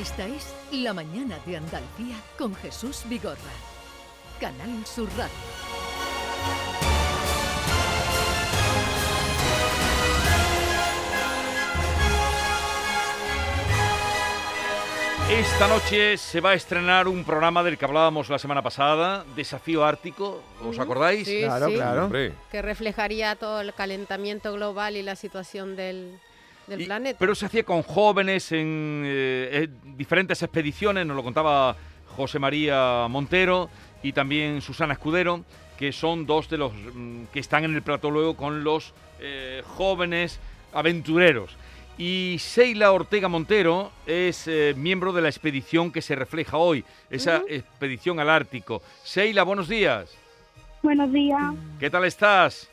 Esta es La Mañana de Andalucía con Jesús Vigorra. Canal Sur Radio. Esta noche se va a estrenar un programa del que hablábamos la semana pasada, Desafío Ártico, ¿os acordáis? Sí, Claro, sí, claro. Que reflejaría todo el calentamiento global y la situación del, del Y- planeta. Pero se hacía con jóvenes en eh, eh, diferentes expediciones, nos lo contaba José María Montero y también Susana Escudero, que son dos de los mm, que están en el plató luego con los eh, jóvenes aventureros. Y Sheila Ortega Montero es eh, miembro de la expedición que se refleja hoy, esa expedición al Ártico. Sheila, buenos días. Buenos días, ¿Qué tal estás?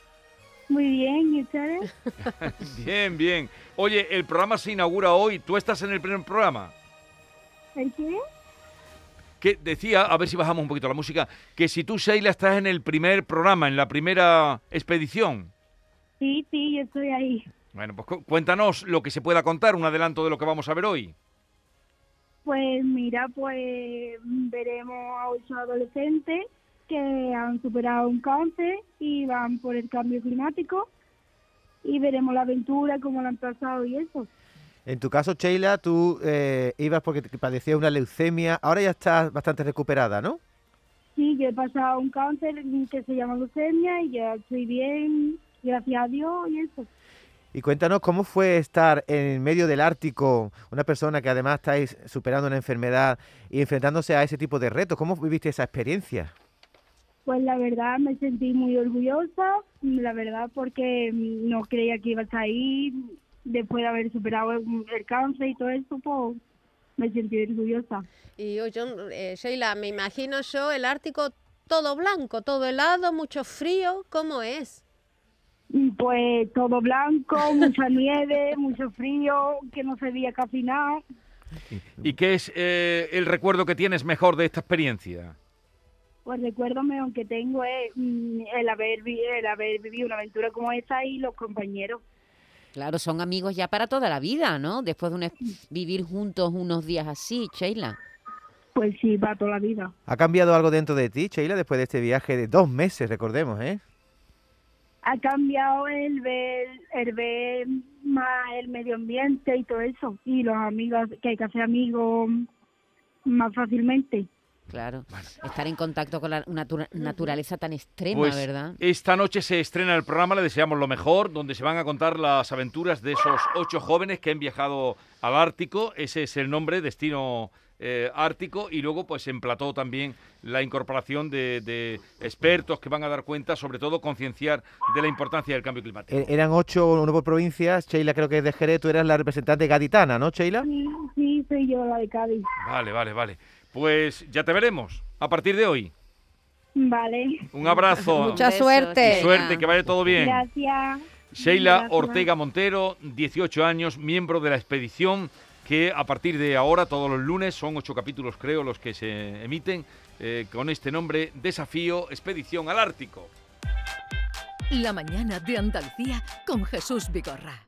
Muy bien, ¿y ustedes? Bien, bien. Oye, el programa se inaugura hoy. ¿Tú estás en el primer programa? ¿El qué? Que decía, a ver si bajamos un poquito la música, que si tú, Sheila, estás en el primer programa, en la primera expedición. Sí, sí, yo estoy ahí. Bueno, pues cu- cuéntanos lo que se pueda contar, un adelanto de lo que vamos a ver hoy. Pues mira, pues veremos a ocho adolescentes que han superado un cáncer y van por el cambio climático y veremos la aventura, cómo la han pasado y eso. En tu caso, Sheila, tú eh, ibas porque te padecías una leucemia. Ahora ya estás bastante recuperada, ¿no? Sí, yo he pasado un cáncer que se llama leucemia y ya estoy bien, gracias a Dios y eso. Y cuéntanos cómo fue estar en medio del Ártico, una persona que además estáis superando una enfermedad y enfrentándose a ese tipo de retos. ¿Cómo viviste esa experiencia? Pues la verdad me sentí muy orgullosa, la verdad porque no creía que iba a ahí, después de haber superado el, cáncer y todo eso, pues me sentí orgullosa. Y oye, eh, Sheila, me imagino yo el Ártico todo blanco, todo helado, mucho frío. ¿Cómo es? Pues todo blanco, mucha nieve, mucho frío, que no se veía casi nada. ¿Y qué es eh, el recuerdo que tienes mejor de esta experiencia? Pues recuerdo mejor que tengo es mm, el haber, el haber vivido una aventura como esa y los compañeros. Claro, son amigos ya para toda la vida, ¿no? Después de una- vivir juntos unos días así, Sheila. Pues sí, para toda la vida. ¿Ha cambiado algo dentro de ti, Sheila, después de este viaje de dos meses, recordemos, ¿eh? ha cambiado el ver, el ver más el medio ambiente y todo eso. Y los amigos, que hay que hacer amigos más fácilmente. Claro, estar en contacto con la natura- naturaleza tan extrema, Pues ¿verdad? esta noche se estrena el programa, le deseamos lo mejor, donde se van a contar las aventuras de esos ocho jóvenes que han viajado al Ártico. Ese es el nombre, Destino eh, Ártico. Y luego, pues en plató también la incorporación de, de expertos que van a dar cuenta, sobre todo concienciar de la importancia del cambio climático. E- Eran ocho, uno por provincias. Sheila creo que es de Jerez, tú eras la representante gaditana, ¿no, Sheila? Sí, sí, soy yo la de Cádiz. Vale, vale, vale. Pues ya te veremos a partir de hoy. Vale, Un abrazo. Mucha suerte. Sheila. Suerte, que vaya todo bien. gracias. Sheila Gracias. Ortega Montero, 18 años, miembro de la expedición, que a partir de ahora, todos los lunes, son ocho capítulos creo los que se emiten, eh, con este nombre, Desafío Expedición al Ártico. La Mañana de Andalucía con Jesús Vigorra.